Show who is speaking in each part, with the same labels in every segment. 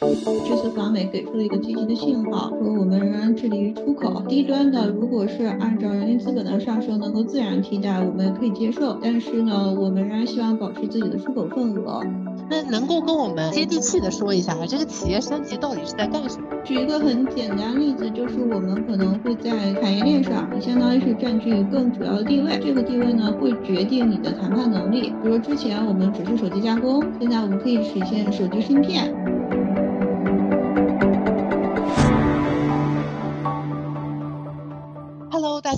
Speaker 1: 这次访美给出了一个积极的信号，说我们仍然致力于出口。低端的，如果是按照人力资本的上升能够自然替代，我们可以接受。但是呢，我们仍然希望保持自己的出口份额。
Speaker 2: 那能够跟我们接地气的说一下，这个企业升级到底是在干什么？
Speaker 1: 举一个很简单例子，就是我们可能会在产业链上，你相当于是占据更主要的地位。这个地位呢，会决定你的谈判能力。比如之前我们只是手机加工，现在我们可以实现手机芯片。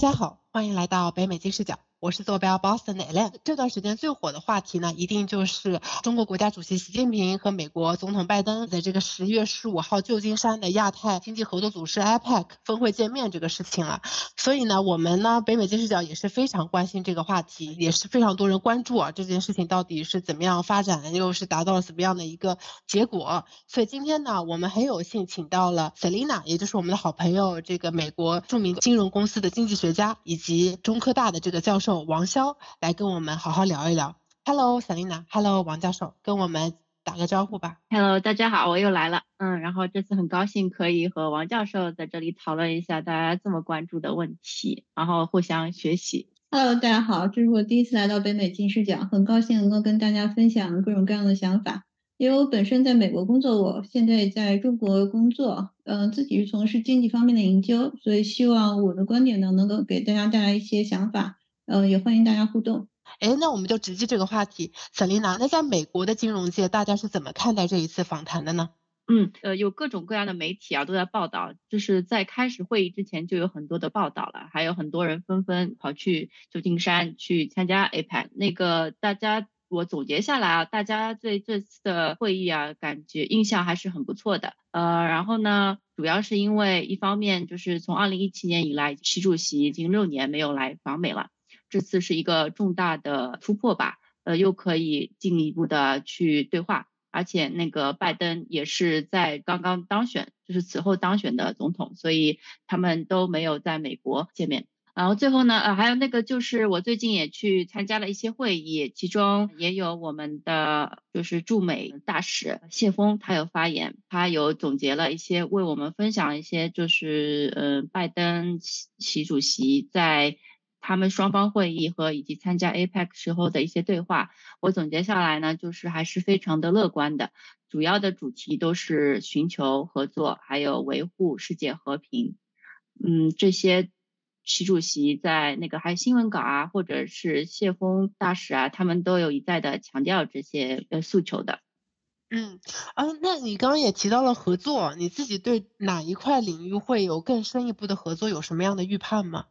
Speaker 2: 大家好，欢迎来到北美金视角。我是坐标 Boston 的 Ellen。这段时间最火的话题呢，一定就是中国国家主席习近平和美国总统拜登在这个十月十五号旧金山的亚太经济合作组织 APEC 峰会见面这个事情了。所以呢，我们呢北美金视角也是非常关心这个话题，也是非常多人关注啊这件事情到底是怎么样发展，又是达到了怎么样的一个结果。所以今天呢，我们很有幸请到了 Selina，也就是我们的好朋友，这个美国著名金融公司的经济学家，以及中科大的这个教授。王潇来跟我们好好聊一聊。Hello，Selina，Hello，王教授，跟我们打个招呼吧。
Speaker 3: Hello，大家好，我又来了。嗯，然后这次很高兴可以和王教授在这里讨论一下大家这么关注的问题，然后互相学习。
Speaker 1: Hello，大家好，这是我第一次来到北美金视角，很高兴能够跟大家分享各种各样的想法。因为我本身在美国工作，我现在在中国工作，嗯，自己是从事经济方面的研究，所以希望我的观点呢能够给大家带来一些想法。嗯，也欢迎大家互动。
Speaker 2: 哎，那我们就直击这个话题，Selina，那在美国的金融界，大家是怎么看待这一次访谈的呢？
Speaker 3: 嗯，呃，有各种各样的媒体啊都在报道，就是在开始会议之前就有很多的报道了，还有很多人纷纷跑去旧金山去参加 APEC。那个大家，我总结下来啊，大家对这次的会议啊，感觉印象还是很不错的。呃，然后呢？主要是因为一方面就是从二零一七年以来，习主席已经六年没有来访美了。这次是一个重大的突破吧，呃，又可以进一步的去对话，而且那个拜登也是在刚刚当选，就是此后当选的总统，所以他们都没有在美国见面。然后最后呢，呃，还有那个就是我最近也去参加了一些会议，其中也有我们的就是驻美大使谢峰，他有发言，他有总结了一些，为我们分享一些就是呃拜登习主席在。他们双方会议和以及参加 APEC 时候的一些对话，我总结下来呢，就是还是非常的乐观的。主要的主题都是寻求合作，还有维护世界和平。嗯，这些习主席在那个还有新闻稿啊，或者是谢峰大使啊，他们都有一再的强调这些呃诉求的。
Speaker 2: 嗯啊，那你刚刚也提到了合作，你自己对哪一块领域会有更深一步的合作有什么样的预判吗？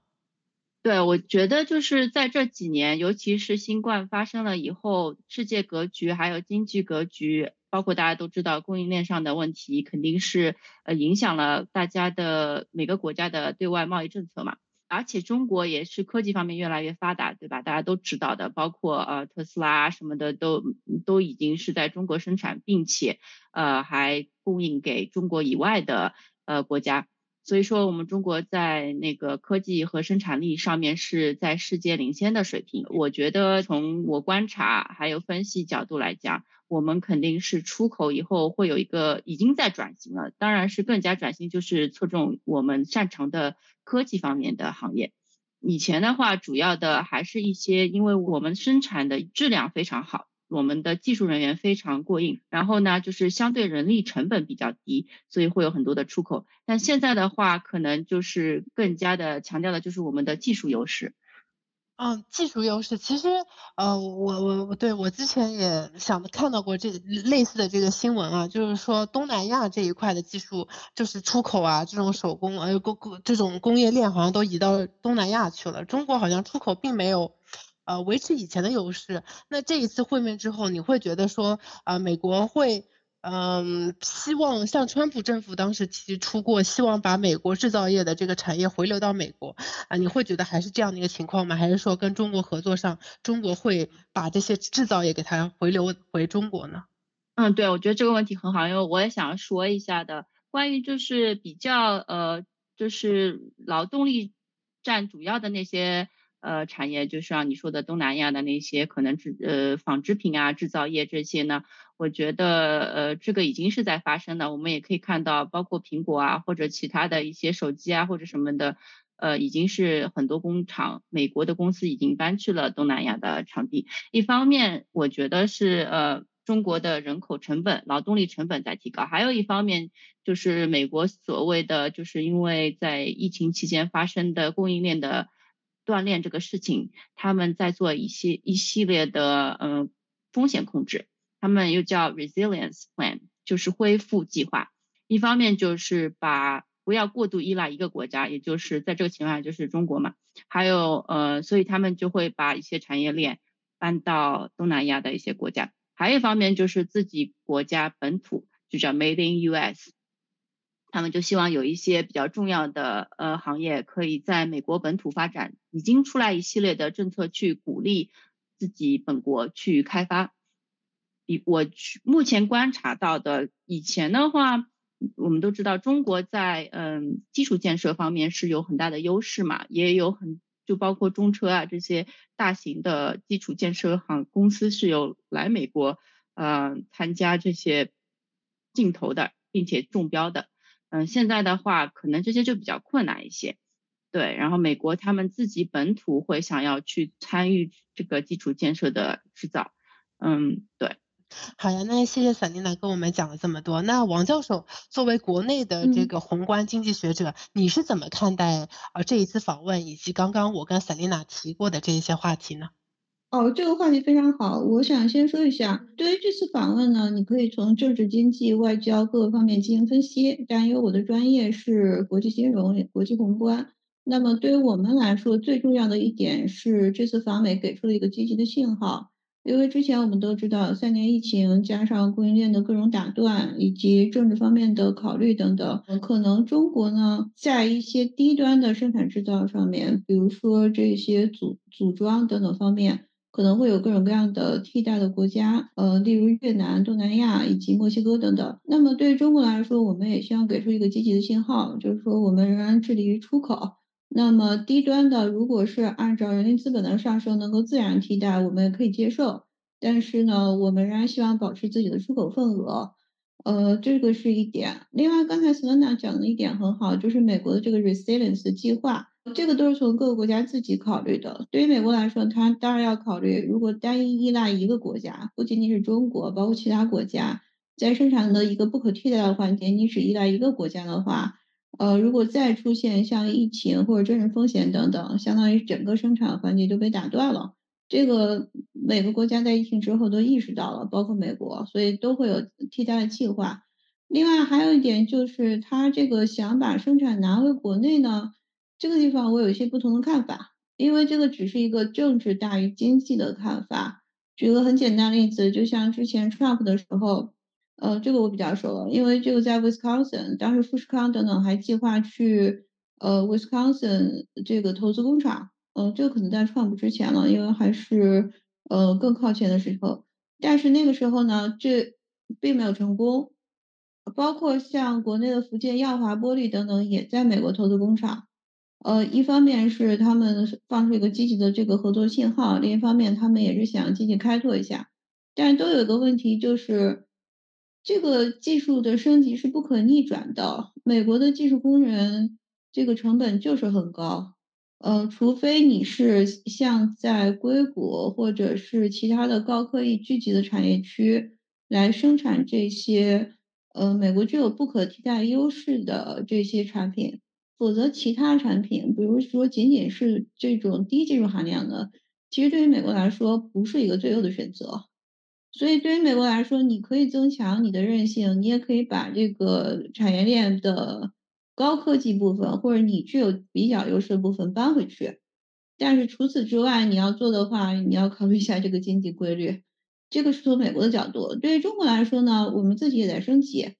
Speaker 3: 对，我觉得就是在这几年，尤其是新冠发生了以后，世界格局还有经济格局，包括大家都知道供应链上的问题，肯定是呃影响了大家的每个国家的对外贸易政策嘛。而且中国也是科技方面越来越发达，对吧？大家都知道的，包括呃特斯拉什么的都都已经是在中国生产，并且呃还供应给中国以外的呃国家。所以说，我们中国在那个科技和生产力上面是在世界领先的水平。我觉得从我观察还有分析角度来讲，我们肯定是出口以后会有一个已经在转型了，当然是更加转型，就是侧重我们擅长的科技方面的行业。以前的话，主要的还是一些，因为我们生产的质量非常好。我们的技术人员非常过硬，然后呢，就是相对人力成本比较低，所以会有很多的出口。但现在的话，可能就是更加的强调的就是我们的技术优势。
Speaker 2: 嗯，技术优势，其实呃，我我我对我之前也想看到过这类似的这个新闻啊，就是说东南亚这一块的技术，就是出口啊，这种手工呃工工这种工业链好像都移到东南亚去了，中国好像出口并没有。呃，维持以前的优势。那这一次会面之后，你会觉得说，啊，美国会，嗯，希望像川普政府当时提出过，希望把美国制造业的这个产业回流到美国，啊，你会觉得还是这样的一个情况吗？还是说跟中国合作上，中国会把这些制造业给它回流回中国呢？
Speaker 3: 嗯，对，我觉得这个问题很好，因为我也想说一下的，关于就是比较，呃，就是劳动力占主要的那些。呃，产业就像你说的东南亚的那些可能制呃纺织品啊制造业这些呢，我觉得呃这个已经是在发生的。我们也可以看到，包括苹果啊或者其他的一些手机啊或者什么的，呃已经是很多工厂，美国的公司已经搬去了东南亚的场地。一方面，我觉得是呃。中国的人口成本、劳动力成本在提高，还有一方面就是美国所谓的，就是因为在疫情期间发生的供应链的断裂这个事情，他们在做一些一系列的嗯风险控制，他们又叫 resilience plan，就是恢复计划。一方面就是把不要过度依赖一个国家，也就是在这个情况下就是中国嘛，还有呃，所以他们就会把一些产业链搬到东南亚的一些国家。还有一方面就是自己国家本土，就叫 Made in US，他们就希望有一些比较重要的呃行业可以在美国本土发展，已经出来一系列的政策去鼓励自己本国去开发。以我目前观察到的，以前的话，我们都知道中国在嗯基础建设方面是有很大的优势嘛，也有很。就包括中车啊这些大型的基础建设行公司是有来美国呃参加这些竞投的，并且中标的。嗯，现在的话可能这些就比较困难一些。对，然后美国他们自己本土会想要去参与这个基础建设的制造。嗯，对。
Speaker 2: 好呀，那谢谢萨琳娜跟我们讲了这么多。那王教授作为国内的这个宏观经济学者，你是怎么看待呃这一次访问以及刚刚我跟萨琳娜提过的这一些话题呢？
Speaker 1: 哦，这个话题非常好，我想先说一下，对于这次访问呢，你可以从政治、经济、外交各个方面进行分析。但因为我的专业是国际金融、国际宏观，那么对于我们来说，最重要的一点是这次访美给出了一个积极的信号。因为之前我们都知道，三年疫情加上供应链的各种打断，以及政治方面的考虑等等，可能中国呢在一些低端的生产制造上面，比如说这些组组装等等方面，可能会有各种各样的替代的国家，呃，例如越南、东南亚以及墨西哥等等。那么对于中国来说，我们也希望给出一个积极的信号，就是说我们仍然致力于出口。那么低端的，如果是按照人力资本的上升能够自然替代，我们也可以接受。但是呢，我们仍然希望保持自己的出口份额，呃，这个是一点。另外，刚才 s e l n a 讲的一点很好，就是美国的这个 resilience 计划，这个都是从各个国家自己考虑的。对于美国来说，它当然要考虑，如果单一依赖一个国家，不仅仅是中国，包括其他国家，在生产的一个不可替代的环节，你只依赖一个国家的话。呃，如果再出现像疫情或者政治风险等等，相当于整个生产环节就被打断了。这个每个国家在疫情之后都意识到了，包括美国，所以都会有替代的计划。另外还有一点就是，他这个想把生产拿回国内呢，这个地方我有一些不同的看法，因为这个只是一个政治大于经济的看法。举个很简单例子，就像之前 Trump 的时候。呃，这个我比较熟了，因为这个在 Wisconsin，当时富士康等等还计划去呃 Wisconsin 这个投资工厂，呃，这个可能在创 u 之前了，因为还是呃更靠前的时候，但是那个时候呢，这并没有成功，包括像国内的福建耀华玻璃等等也在美国投资工厂，呃，一方面是他们放出一个积极的这个合作信号，另一方面他们也是想积极开拓一下，但是都有一个问题就是。这个技术的升级是不可逆转的。美国的技术工人这个成本就是很高，呃，除非你是像在硅谷或者是其他的高科技聚集的产业区来生产这些，呃，美国具有不可替代优势的这些产品，否则其他产品，比如说仅仅是这种低技术含量的，其实对于美国来说不是一个最优的选择。所以，对于美国来说，你可以增强你的韧性，你也可以把这个产业链的高科技部分，或者你具有比较优势的部分搬回去。但是除此之外，你要做的话，你要考虑一下这个经济规律。这个是从美国的角度。对于中国来说呢，我们自己也在升级。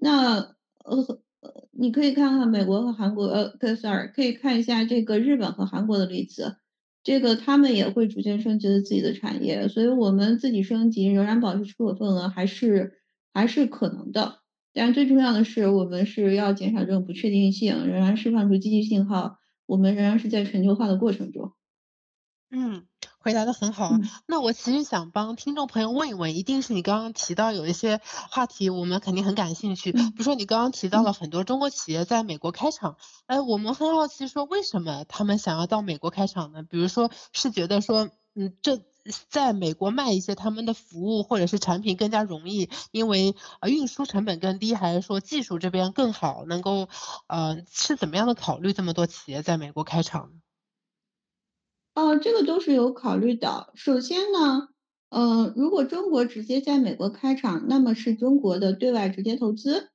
Speaker 1: 那呃呃，你可以看看美国和韩国，呃，Sir，可以看一下这个日本和韩国的例子。这个他们也会逐渐升级自己的产业，所以我们自己升级仍然保持出口份额还是还是可能的。但最重要的是，我们是要减少这种不确定性，仍然释放出积极信号。我们仍然是在全球化的过程中。
Speaker 2: 嗯，回答的很好。那我其实想帮听众朋友问一问，一定是你刚刚提到有一些话题，我们肯定很感兴趣。比如说你刚刚提到了很多中国企业在美国开厂，哎，我们很好奇，说为什么他们想要到美国开厂呢？比如说是觉得说，嗯，这在美国卖一些他们的服务或者是产品更加容易，因为呃运输成本更低，还是说技术这边更好，能够呃是怎么样的考虑这么多企业在美国开厂？
Speaker 1: 哦，这个都是有考虑的。首先呢，呃，如果中国直接在美国开厂，那么是中国的对外直接投资。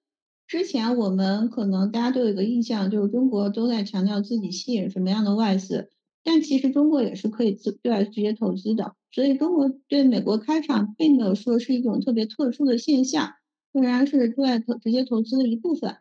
Speaker 1: 之前我们可能大家都有一个印象，就是中国都在强调自己吸引什么样的外资，但其实中国也是可以自对外直接投资的。所以中国对美国开厂，并没有说是一种特别特殊的现象，仍然是对外投直接投资的一部分。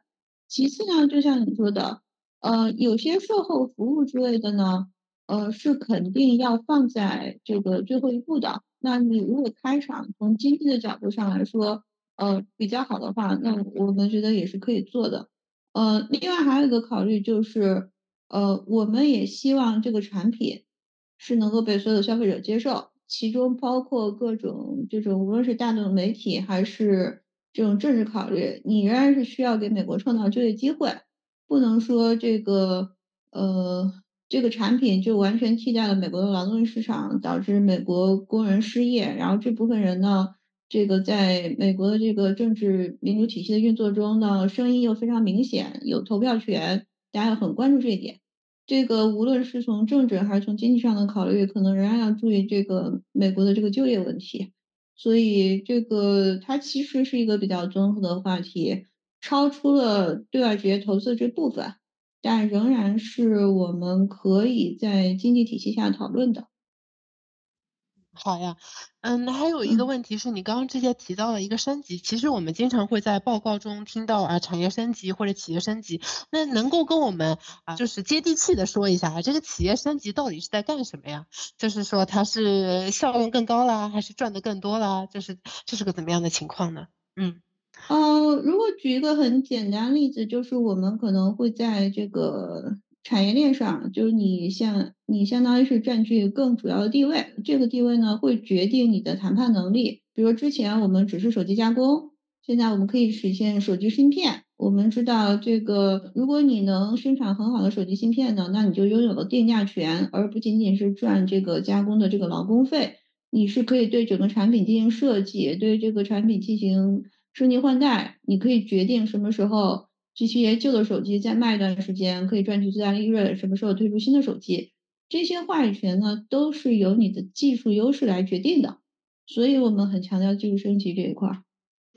Speaker 1: 其次呢，就像你说的，呃，有些售后服务之类的呢。呃，是肯定要放在这个最后一步的。那你如果开场从经济的角度上来说，呃，比较好的话，那我们觉得也是可以做的。呃，另外还有一个考虑就是，呃，我们也希望这个产品是能够被所有消费者接受，其中包括各种这种无论是大众媒体还是这种政治考虑，你仍然是需要给美国创造就业机会，不能说这个呃。这个产品就完全替代了美国的劳动力市场，导致美国工人失业。然后这部分人呢，这个在美国的这个政治民主体系的运作中呢，声音又非常明显，有投票权，大家很关注这一点。这个无论是从政治还是从经济上的考虑，可能仍然要注意这个美国的这个就业问题。所以这个它其实是一个比较综合的话题，超出了对外直接投资这部分。但仍然是我们可以在经济体系下讨论的。
Speaker 2: 好呀，嗯，那还有一个问题是你刚刚这些提到了一个升级，其实我们经常会在报告中听到啊，产业升级或者企业升级，那能够跟我们啊，就是接地气的说一下啊，这个企业升级到底是在干什么呀？就是说它是效用更高啦，还是赚的更多啦？就是这是个怎么样的情况呢？嗯。
Speaker 1: 呃，如果举一个很简单例子，就是我们可能会在这个产业链上，就是你像你相当于是占据更主要的地位，这个地位呢会决定你的谈判能力。比如之前我们只是手机加工，现在我们可以实现手机芯片。我们知道这个，如果你能生产很好的手机芯片呢，那你就拥有了定价权，而不仅仅是赚这个加工的这个劳工费。你是可以对整个产品进行设计，对这个产品进行。升级换代，你可以决定什么时候这些旧的手机再卖一段时间，可以赚取最大利润；什么时候推出新的手机，这些话语权呢，都是由你的技术优势来决定的。所以我们很强调技术升级这一块儿，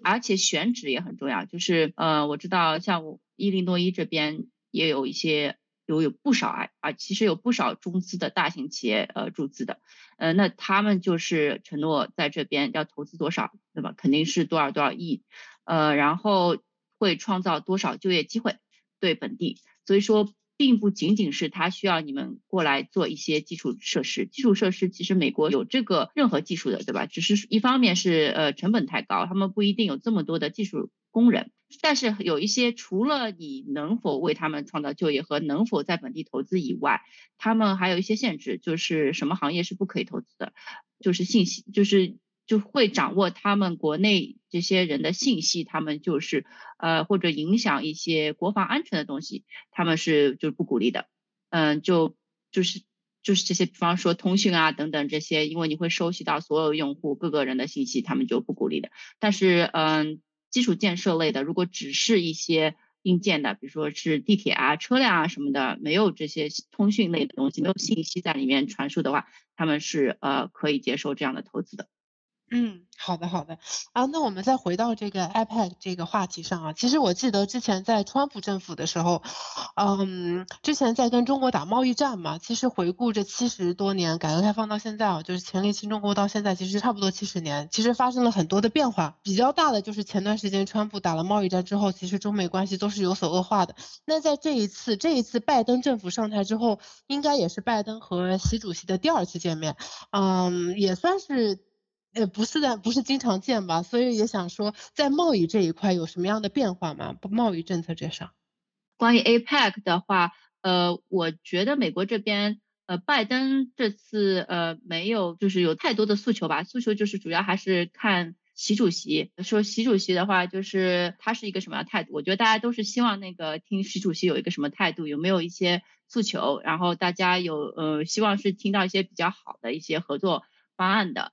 Speaker 3: 而且选址也很重要。就是呃，我知道像伊利诺伊这边也有一些。有有不少啊啊，其实有不少中资的大型企业呃注资的，呃，那他们就是承诺在这边要投资多少，对吧？肯定是多少多少亿，呃，然后会创造多少就业机会对本地，所以说并不仅仅是他需要你们过来做一些基础设施，基础设施其实美国有这个任何技术的，对吧？只是一方面是呃成本太高，他们不一定有这么多的技术工人。但是有一些除了你能否为他们创造就业和能否在本地投资以外，他们还有一些限制，就是什么行业是不可以投资的，就是信息，就是就会掌握他们国内这些人的信息，他们就是呃或者影响一些国防安全的东西，他们是就是不鼓励的，嗯，就就是就是这些，比方说通讯啊等等这些，因为你会收集到所有用户各个人的信息，他们就不鼓励的。但是嗯。基础建设类的，如果只是一些硬件的，比如说是地铁啊、车辆啊什么的，没有这些通讯类的东西，没有信息在里面传输的话，他们是呃可以接受这样的投资的。
Speaker 2: 嗯，好的好的啊，那我们再回到这个 iPad 这个话题上啊，其实我记得之前在川普政府的时候，嗯，之前在跟中国打贸易战嘛，其实回顾这七十多年改革开放到现在啊，就是前立新中国到现在其实差不多七十年，其实发生了很多的变化，比较大的就是前段时间川普打了贸易战之后，其实中美关系都是有所恶化的。那在这一次这一次拜登政府上台之后，应该也是拜登和习主席的第二次见面，嗯，也算是。呃，不是的，不是经常见吧，所以也想说，在贸易这一块有什么样的变化吗？不，贸易政策这上，
Speaker 3: 关于 APEC 的话，呃，我觉得美国这边呃，拜登这次呃没有就是有太多的诉求吧，诉求就是主要还是看习主席。说习主席的话，就是他是一个什么样态度？我觉得大家都是希望那个听习主席有一个什么态度，有没有一些诉求？然后大家有呃希望是听到一些比较好的一些合作方案的。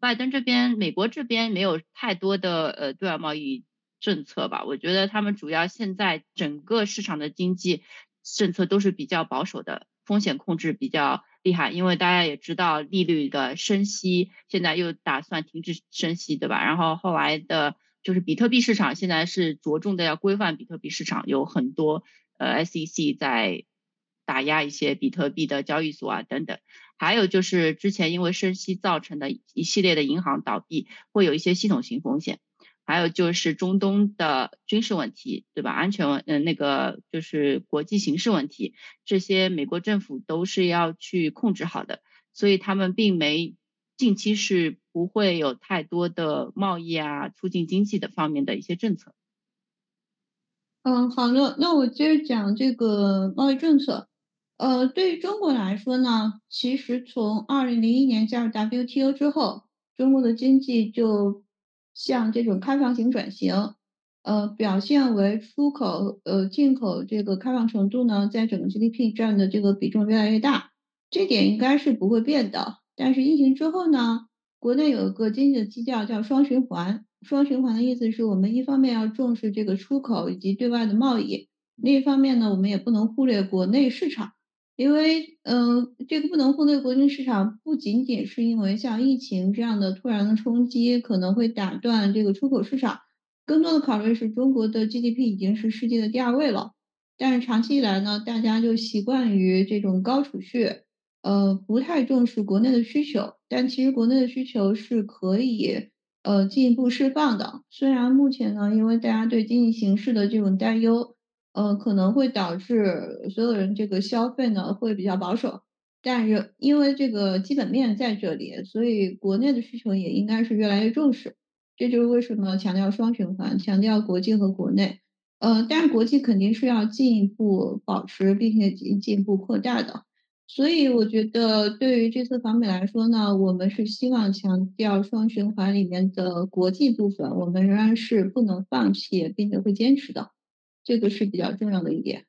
Speaker 3: 拜登这边，美国这边没有太多的呃对外贸易政策吧？我觉得他们主要现在整个市场的经济政策都是比较保守的，风险控制比较厉害。因为大家也知道利率的升息，现在又打算停止升息，对吧？然后后来的就是比特币市场现在是着重的要规范比特币市场，有很多呃 SEC 在打压一些比特币的交易所啊等等。还有就是之前因为升息造成的一系列的银行倒闭，会有一些系统性风险。还有就是中东的军事问题，对吧？安全问，嗯，那个就是国际形势问题，这些美国政府都是要去控制好的，所以他们并没近期是不会有太多的贸易啊、促进经济的方面的一些政策。
Speaker 1: 嗯，好的，那我接着讲这个贸易政策。呃，对于中国来说呢，其实从二零零一年加入 WTO 之后，中国的经济就向这种开放型转型，呃，表现为出口、呃进口这个开放程度呢，在整个 GDP 占的这个比重越来越大，这点应该是不会变的。但是疫情之后呢，国内有一个经济的基调叫双循环，双循环的意思是我们一方面要重视这个出口以及对外的贸易，另一方面呢，我们也不能忽略国内市场。因为，嗯，这个不能忽略国内市场，不仅仅是因为像疫情这样的突然的冲击可能会打断这个出口市场，更多的考虑是中国的 GDP 已经是世界的第二位了。但是长期以来呢，大家就习惯于这种高储蓄，呃，不太重视国内的需求。但其实国内的需求是可以，呃，进一步释放的。虽然目前呢，因为大家对经济形势的这种担忧。呃，可能会导致所有人这个消费呢会比较保守，但是因为这个基本面在这里，所以国内的需求也应该是越来越重视。这就是为什么强调双循环，强调国际和国内。呃，但是国际肯定是要进一步保持，并且进进一步扩大的。所以我觉得对于这次访美来说呢，我们是希望强调双循环里面的国际部分，我们仍然是不能放弃，并且会坚持的。这个是比较重要的一点，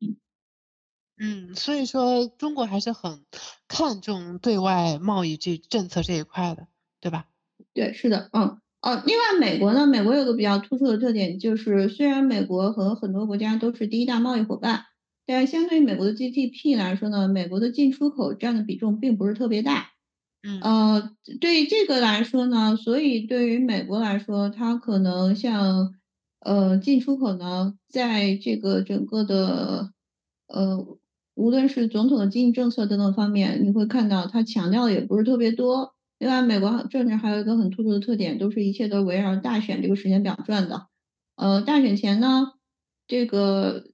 Speaker 2: 嗯嗯，所以说中国还是很看重对外贸易这政策这一块的，对吧？
Speaker 1: 对，是的，嗯哦。另外，美国呢，美国有个比较突出的特点，就是虽然美国和很多国家都是第一大贸易伙伴，但是相对于美国的 GDP 来说呢，美国的进出口占的比重并不是特别大。
Speaker 2: 嗯
Speaker 1: 呃，对于这个来说呢，所以对于美国来说，它可能像。呃，进出口呢，在这个整个的呃，无论是总统的经济政策等等方面，你会看到他强调的也不是特别多。另外，美国政治还有一个很突出的特点，都是一切都围绕大选这个时间表转的。呃，大选前呢，这个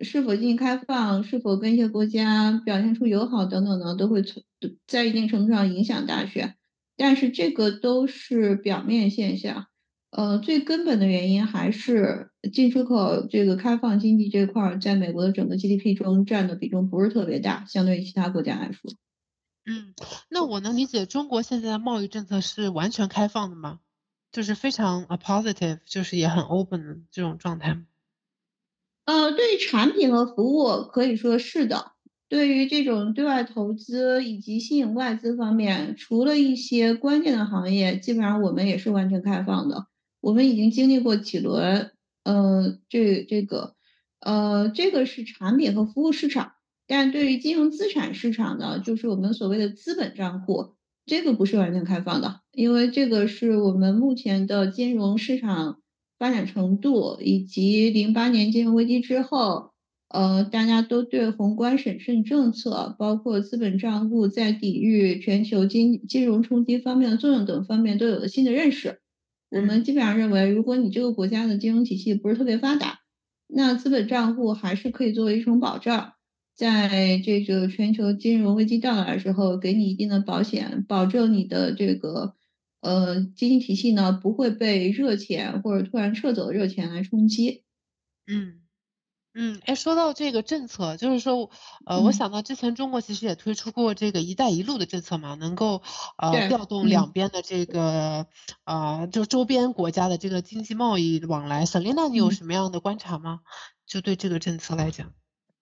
Speaker 1: 是否进行开放，是否跟一些国家表现出友好等等呢，都会从在一定程度上影响大选。但是这个都是表面现象。呃，最根本的原因还是进出口这个开放经济这块儿，在美国的整个 GDP 中占的比重不是特别大，相对于其他国家来说。
Speaker 2: 嗯，那我能理解中国现在的贸易政策是完全开放的吗？就是非常 a positive，就是也很 open 的这种状态。
Speaker 1: 呃，对于产品和服务可以说是的。对于这种对外投资以及吸引外资方面，除了一些关键的行业，基本上我们也是完全开放的。我们已经经历过几轮，呃，这这个，呃，这个是产品和服务市场，但对于金融资产市场呢，就是我们所谓的资本账户，这个不是完全开放的，因为这个是我们目前的金融市场发展程度，以及零八年金融危机之后，呃，大家都对宏观审慎政策，包括资本账户在抵御全球金金融冲击方面的作用等方面，都有了新的认识。我们基本上认为，如果你这个国家的金融体系不是特别发达，那资本账户还是可以作为一种保障，在这个全球金融危机到来的时候，给你一定的保险，保证你的这个呃经济体系呢不会被热钱或者突然撤走的热钱来冲击。
Speaker 2: 嗯嗯，哎，说到这个政策，就是说，呃，我想到之前中国其实也推出过这个“一带一路”的政策嘛，能够呃调动两边的这个呃就周边国家的这个经济贸易往来。沈丽娜，你有什么样的观察吗？就对这个政策来讲？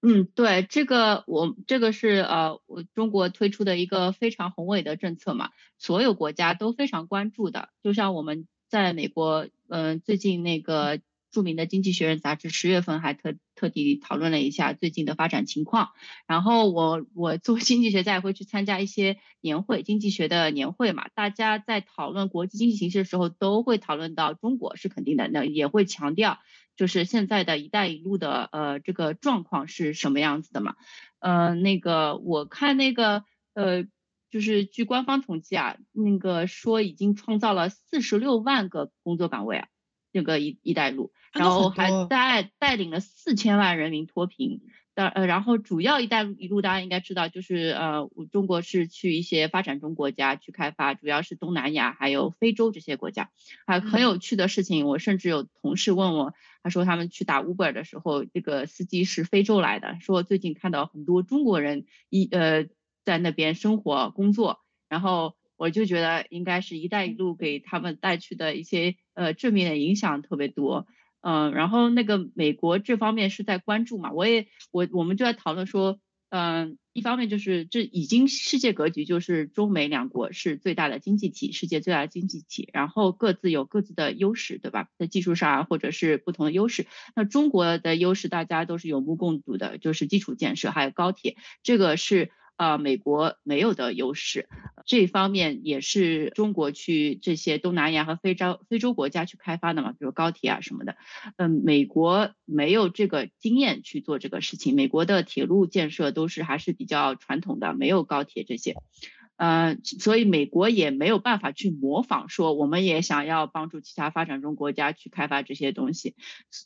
Speaker 3: 嗯，对，这个我这个是呃我中国推出的一个非常宏伟的政策嘛，所有国家都非常关注的。就像我们在美国，嗯，最近那个。著名的《经济学人》杂志十月份还特特地讨论了一下最近的发展情况。然后我我做经济学家也会去参加一些年会，经济学的年会嘛。大家在讨论国际经济形势的时候，都会讨论到中国是肯定的，那也会强调就是现在的一带一路的呃这个状况是什么样子的嘛。呃，那个我看那个呃就是据官方统计啊，那个说已经创造了四十六万个工作岗位啊。这个一一带路，然后还带带领了四千万人民脱贫，当呃，然后主要一带一路大家应该知道，就是呃，中国是去一些发展中国家去开发，主要是东南亚还有非洲这些国家。还很有趣的事情，我甚至有同事问我，他说他们去打 Uber 的时候，这个司机是非洲来的，说最近看到很多中国人一呃在那边生活工作，然后。我就觉得应该是一带一路给他们带去的一些呃正面的影响特别多，嗯，然后那个美国这方面是在关注嘛，我也我我们就在讨论说，嗯，一方面就是这已经世界格局就是中美两国是最大的经济体，世界最大的经济体，然后各自有各自的优势，对吧？在技术上啊，或者是不同的优势，那中国的优势大家都是有目共睹的，就是基础建设还有高铁，这个是。啊，美国没有的优势，这方面也是中国去这些东南亚和非洲非洲国家去开发的嘛，比如高铁啊什么的。嗯，美国没有这个经验去做这个事情，美国的铁路建设都是还是比较传统的，没有高铁这些。呃，所以美国也没有办法去模仿，说我们也想要帮助其他发展中国家去开发这些东西，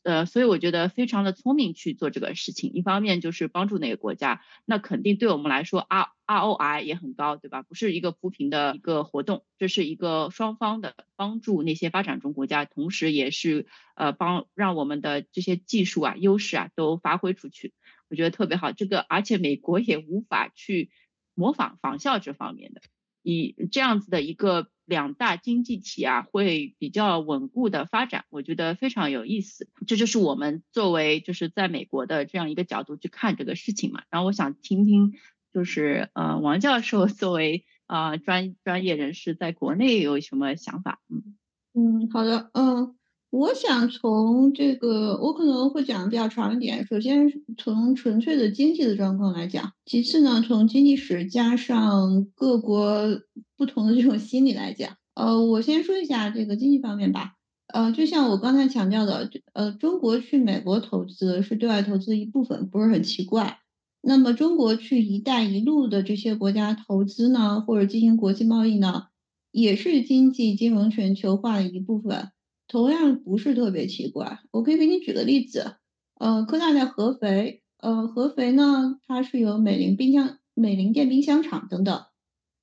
Speaker 3: 呃，所以我觉得非常的聪明去做这个事情。一方面就是帮助那个国家，那肯定对我们来说，R ROI 也很高，对吧？不是一个扶贫的一个活动，这是一个双方的帮助那些发展中国家，同时也是呃帮让我们的这些技术啊、优势啊都发挥出去，我觉得特别好。这个而且美国也无法去。模仿仿效这方面的，以这样子的一个两大经济体啊，会比较稳固的发展，我觉得非常有意思。这就是我们作为就是在美国的这样一个角度去看这个事情嘛。然后我想听听，就是呃王教授作为啊专专业人士，在国内有什么想法？
Speaker 1: 嗯嗯，好的，嗯。我想从这个，我可能会讲的比较长一点。首先从纯粹的经济的状况来讲，其次呢，从经济史加上各国不同的这种心理来讲。呃，我先说一下这个经济方面吧。呃，就像我刚才强调的，呃，中国去美国投资是对外投资的一部分，不是很奇怪。那么中国去“一带一路”的这些国家投资呢，或者进行国际贸易呢，也是经济金融全球化的一部分。同样不是特别奇怪，我可以给你举个例子，呃，科大在合肥，呃，合肥呢，它是有美林冰箱、美林电冰箱厂等等，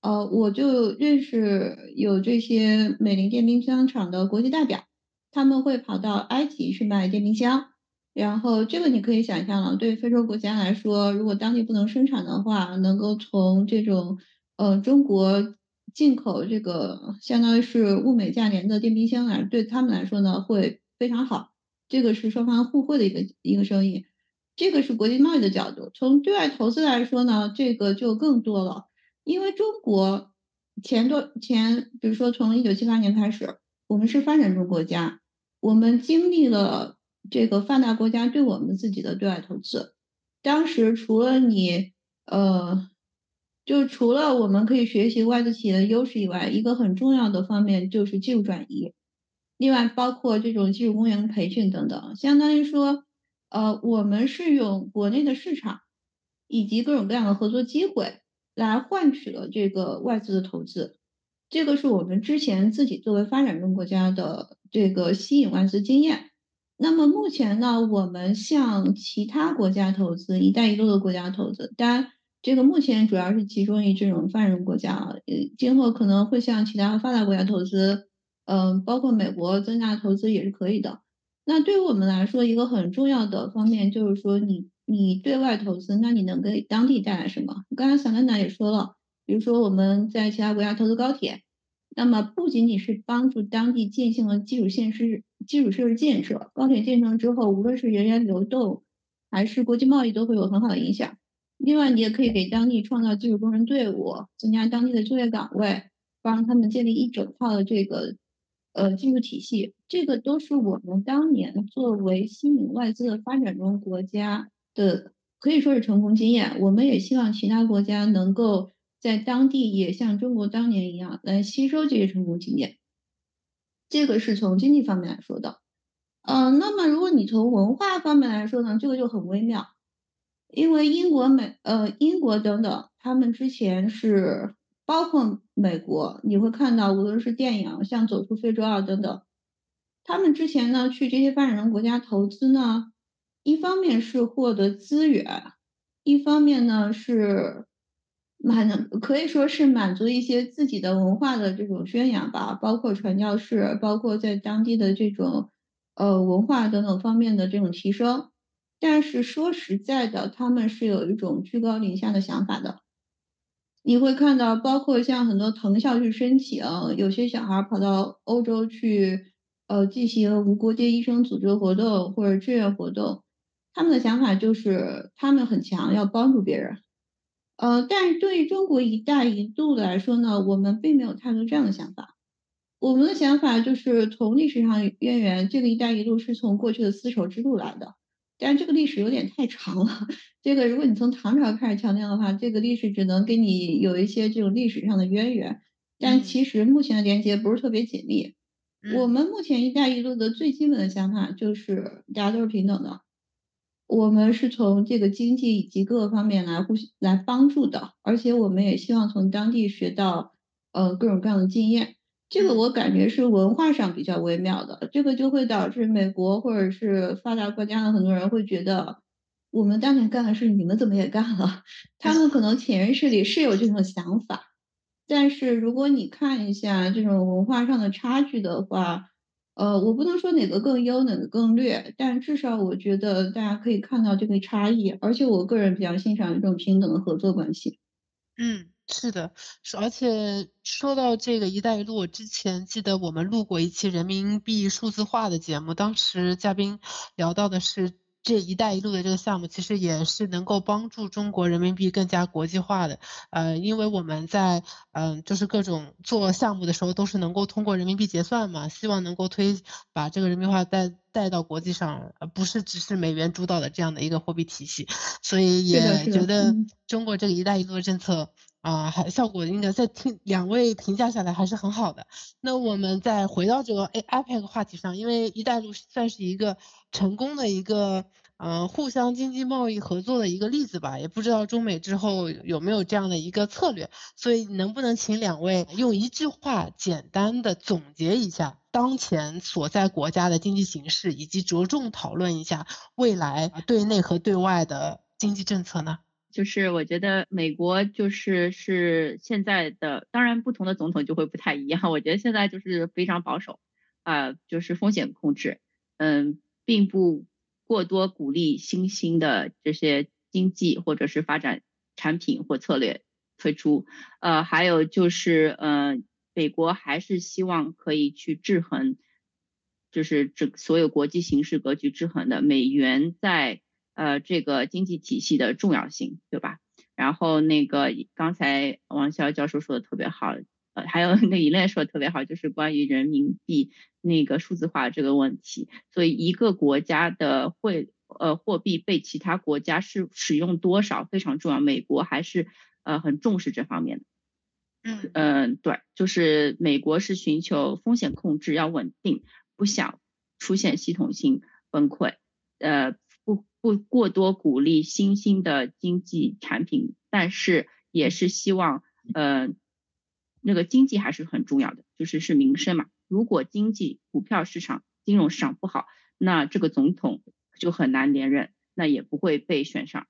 Speaker 1: 呃，我就认识有这些美林电冰箱厂的国际代表，他们会跑到埃及去卖电冰箱，然后这个你可以想象了，对非洲国家来说，如果当地不能生产的话，能够从这种呃中国。进口这个相当于是物美价廉的电冰箱来，对他们来说呢会非常好。这个是双方互惠的一个一个生意，这个是国际贸易的角度。从对外投资来说呢，这个就更多了。因为中国前多前，比如说从一九七八年开始，我们是发展中国家，我们经历了这个发达国家对我们自己的对外投资。当时除了你呃。就除了我们可以学习外资企业的优势以外，一个很重要的方面就是技术转移。另外，包括这种技术工人培训等等，相当于说，呃，我们是用国内的市场以及各种各样的合作机会来换取了这个外资的投资。这个是我们之前自己作为发展中国家的这个吸引外资经验。那么目前呢，我们向其他国家投资，一带一路的国家投资，当然。这个目前主要是集中于这种发展中国家，呃，今后可能会向其他发达国家投资，嗯，包括美国增加投资也是可以的。那对于我们来说，一个很重要的方面就是说，你你对外投资，那你能给当地带来什么？刚才小丹娜也说了，比如说我们在其他国家投资高铁，那么不仅仅是帮助当地进行了基础设施、基础设施建设，高铁建成之后，无论是人员流动还是国际贸易，都会有很好的影响。另外，你也可以给当地创造技术工人队伍，增加当地的就业岗位，帮他们建立一整套的这个呃技术体系。这个都是我们当年作为吸引外资的发展中国家的，可以说是成功经验。我们也希望其他国家能够在当地也像中国当年一样来吸收这些成功经验。这个是从经济方面来说的。嗯，那么如果你从文化方面来说呢，这个就很微妙。因为英国、美呃英国等等，他们之前是包括美国，你会看到无论是电影像《走出非洲二》等等，他们之前呢去这些发展中国家投资呢，一方面是获得资源，一方面呢是满可以说是满足一些自己的文化的这种宣扬吧，包括传教士，包括在当地的这种呃文化等等方面的这种提升。但是说实在的，他们是有一种居高临下的想法的。你会看到，包括像很多藤校去申请，有些小孩跑到欧洲去，呃，进行无国界医生组织活动或者志愿活动，他们的想法就是他们很强，要帮助别人。呃，但是对于中国“一带一路”来说呢，我们并没有太多这样的想法。我们的想法就是从历史上渊源，这个“一带一路”是从过去的丝绸之路来的。但这个历史有点太长了。这个如果你从唐朝开始强调的话，这个历史只能给你有一些这种历史上的渊源。但其实目前的连接不是特别紧密。我们目前“一带一路”的最基本的想法就是大家都是平等的。我们是从这个经济以及各个方面来互来帮助的，而且我们也希望从当地学到呃各种各样的经验。这个我感觉是文化上比较微妙的，这个就会导致美国或者是发达国家的很多人会觉得，我们当年干的事你们怎么也干了？他们可能潜意识里是有这种想法，但是如果你看一下这种文化上的差距的话，呃，我不能说哪个更优哪个更劣，但至少我觉得大家可以看到这个差异，而且我个人比较欣赏这种平等的合作关系。
Speaker 2: 嗯。是的，是而且说到这个“一带一路”，我之前记得我们录过一期人民币数字化的节目，当时嘉宾聊到的是这一带一路的这个项目，其实也是能够帮助中国人民币更加国际化的。呃，因为我们在嗯，就是各种做项目的时候，都是能够通过人民币结算嘛，希望能够推把这个人民币化带带到国际上，而不是只是美元主导的这样的一个货币体系。所以也觉得中国这个“一带一路”的政策。啊，还效果应该在听两位评价下来还是很好的。那我们再回到这个 AIPAC 话题上，因为一带一路算是一个成功的一个嗯互相经济贸易合作的一个例子吧，也不知道中美之后有没有这样的一个策略。所以能不能请两位用一句话简单的总结一下当前所在国家的经济形势，以及着重讨论一下未来对内和对外的经济政策呢？
Speaker 3: 就是我觉得美国就是是现在的，当然不同的总统就会不太一样。我觉得现在就是非常保守，啊，就是风险控制，嗯，并不过多鼓励新兴的这些经济或者是发展产品或策略推出。呃，还有就是，嗯，美国还是希望可以去制衡，就是这所有国际形势格局制衡的美元在。呃，这个经济体系的重要性，对吧？然后那个刚才王潇教授说的特别好，呃，还有那一类说的特别好，就是关于人民币那个数字化这个问题。所以一个国家的汇呃货币被其他国家是使用多少非常重要，美国还是呃很重视这方面的。
Speaker 2: 嗯
Speaker 3: 嗯，对，就是美国是寻求风险控制要稳定，不想出现系统性崩溃，呃。不过多鼓励新兴的经济产品，但是也是希望，呃，那个经济还是很重要的，就是是民生嘛。如果经济、股票市场、金融市场不好，那这个总统就很难连任，那也不会被选上。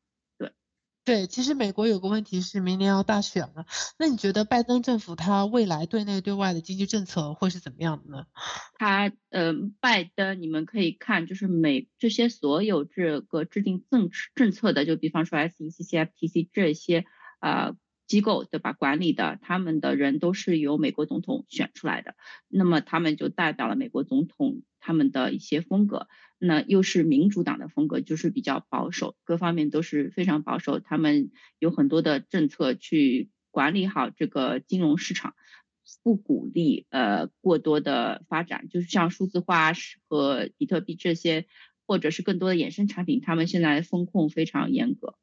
Speaker 3: 对，
Speaker 2: 其实美国有个问题是明年要大选了，那你觉得拜登政府他未来对内对外的经济政策会是怎么样的呢？
Speaker 3: 他呃，拜登你们可以看，就是美这些所有这个制定政政策的，就比方说 SEC、CFTC 这些啊机构对吧？管理的他们的人都是由美国总统选出来的，那么他们就代表了美国总统他们的一些风格。那又是民主党的风格，就是比较保守，各方面都是非常保守。他们有很多的政策去管理好这个金融市场，不鼓励呃过多的发展，就是像数字化和比特币这些，或者是更多的衍生产品，他们现在风控非常严格。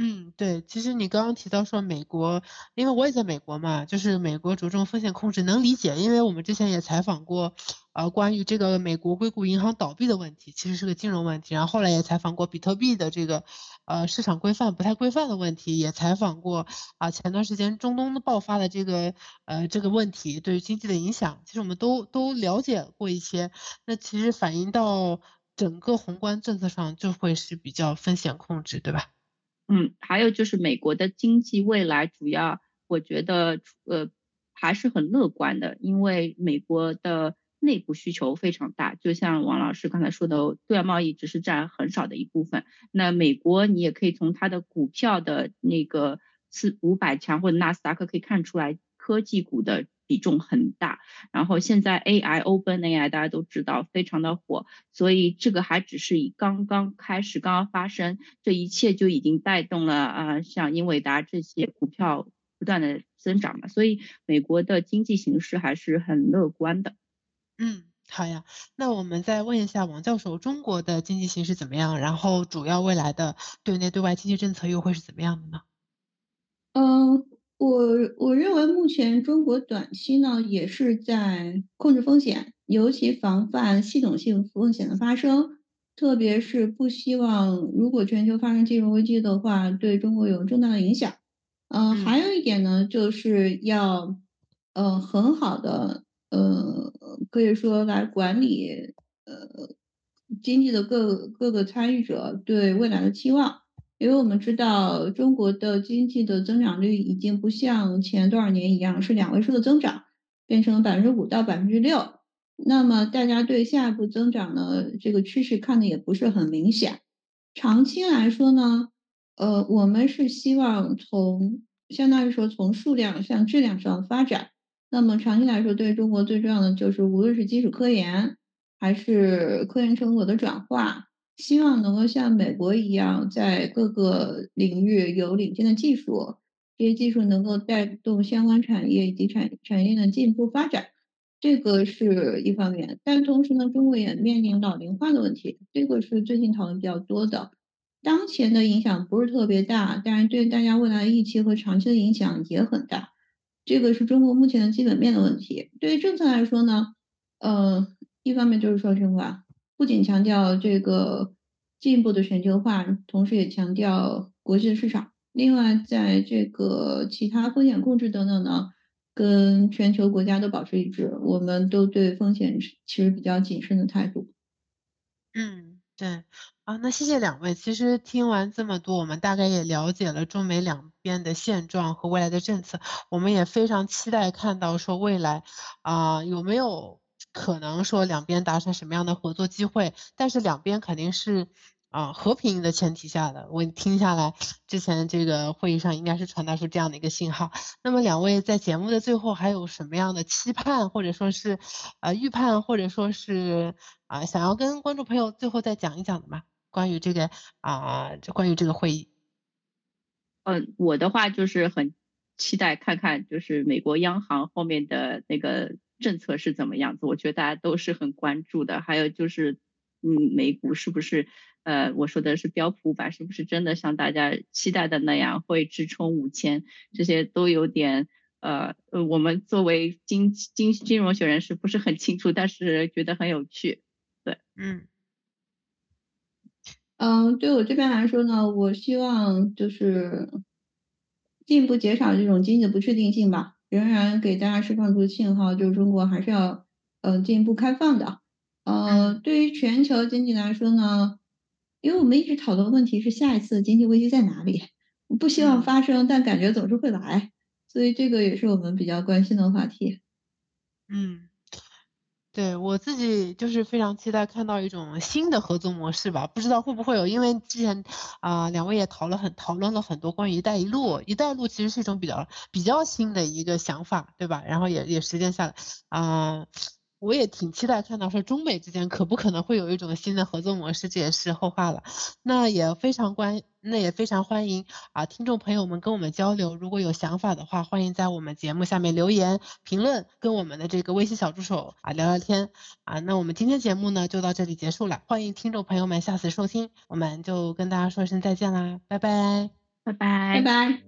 Speaker 2: 嗯，对，其实你刚刚提到说美国，因为我也在美国嘛，就是美国着重风险控制，能理解，因为我们之前也采访过，呃，关于这个美国硅谷银行倒闭的问题，其实是个金融问题，然后后来也采访过比特币的这个，呃，市场规范不太规范的问题，也采访过啊，前段时间中东的爆发的这个，呃，这个问题对于经济的影响，其实我们都都了解过一些，那其实反映到整个宏观政策上就会是比较风险控制，对吧？
Speaker 3: 嗯，还有就是美国的经济未来主要，我觉得呃还是很乐观的，因为美国的内部需求非常大，就像王老师刚才说的，对外贸易只是占很少的一部分。那美国你也可以从它的股票的那个四五百强或者纳斯达克可以看出来，科技股的。比重很大，然后现在 AI Open AI 大家都知道非常的火，所以这个还只是以刚刚开始，刚刚发生，这一切就已经带动了啊，像英伟达这些股票不断的增长嘛，所以美国的经济形势还是很乐观的。
Speaker 2: 嗯，好呀，那我们再问一下王教授，中国的经济形势怎么样？然后主要未来的对内对外经济政策又会是怎么样的呢？
Speaker 1: 嗯。我我认为目前中国短期呢也是在控制风险，尤其防范系统性风险的发生，特别是不希望如果全球发生金融危机的话，对中国有重大的影响。嗯，还有一点呢，就是要呃很好的呃可以说来管理呃经济的各各个参与者对未来的期望。因为我们知道中国的经济的增长率已经不像前多少年一样是两位数的增长，变成了百分之五到百分之六。那么大家对下一步增长的这个趋势看的也不是很明显。长期来说呢，呃，我们是希望从相当于说从数量向质量上发展。那么长期来说，对中国最重要的就是无论是基础科研还是科研成果的转化。希望能够像美国一样，在各个领域有领先的技术，这些技术能够带动相关产业以及产产业的进一步发展，这个是一方面。但同时呢，中国也面临老龄化的问题，这个是最近讨论比较多的。当前的影响不是特别大，但是对大家未来的预期和长期的影响也很大。这个是中国目前的基本面的问题。对于政策来说呢，呃，一方面就是说实话。不仅强调这个进一步的全球化，同时也强调国际的市场。另外，在这个其他风险控制等等呢，跟全球国家都保持一致。我们都对风险其实比较谨慎的态度。
Speaker 2: 嗯，对。啊，那谢谢两位。其实听完这么多，我们大概也了解了中美两边的现状和未来的政策。我们也非常期待看到说未来啊有没有。可能说两边达成什么样的合作机会，但是两边肯定是啊和平的前提下的。我听下来，之前这个会议上应该是传达出这样的一个信号。那么两位在节目的最后还有什么样的期盼，或者说是呃预判，或者说是啊想要跟观众朋友最后再讲一讲的吗？关于这个啊，关于这个会议。
Speaker 3: 嗯，我的话就是很期待看看，就是美国央行后面的那个。政策是怎么样子？我觉得大家都是很关注的。还有就是，嗯，美股是不是，呃，我说的是标普五百，是不是真的像大家期待的那样会直冲五千？这些都有点，呃，呃，我们作为金金金融学人士不是很清楚，但是觉得很有趣。对，
Speaker 2: 嗯，
Speaker 1: 嗯，对我这边来说呢，我希望就是进一步减少这种经济的不确定性吧。仍然给大家释放出信号，就是中国还是要呃进一步开放的。呃，对于全球经济来说呢，因为我们一直讨论问题是下一次经济危机在哪里？不希望发生，但感觉总是会来，所以这个也是我们比较关心的话题。
Speaker 2: 嗯。对我自己就是非常期待看到一种新的合作模式吧，不知道会不会有，因为之前啊两位也讨论很讨论了很多关于“一带一路”，“一带一路”其实是一种比较比较新的一个想法，对吧？然后也也实践下来啊。我也挺期待看到说中美之间可不可能会有一种新的合作模式，这也是后话了。那也非常关，那也非常欢迎啊，听众朋友们跟我们交流。如果有想法的话，欢迎在我们节目下面留言评论，跟我们的这个微信小助手啊聊聊天啊。那我们今天节目呢就到这里结束了，欢迎听众朋友们下次收听，我们就跟大家说声再见啦，拜拜，
Speaker 3: 拜拜，
Speaker 1: 拜拜。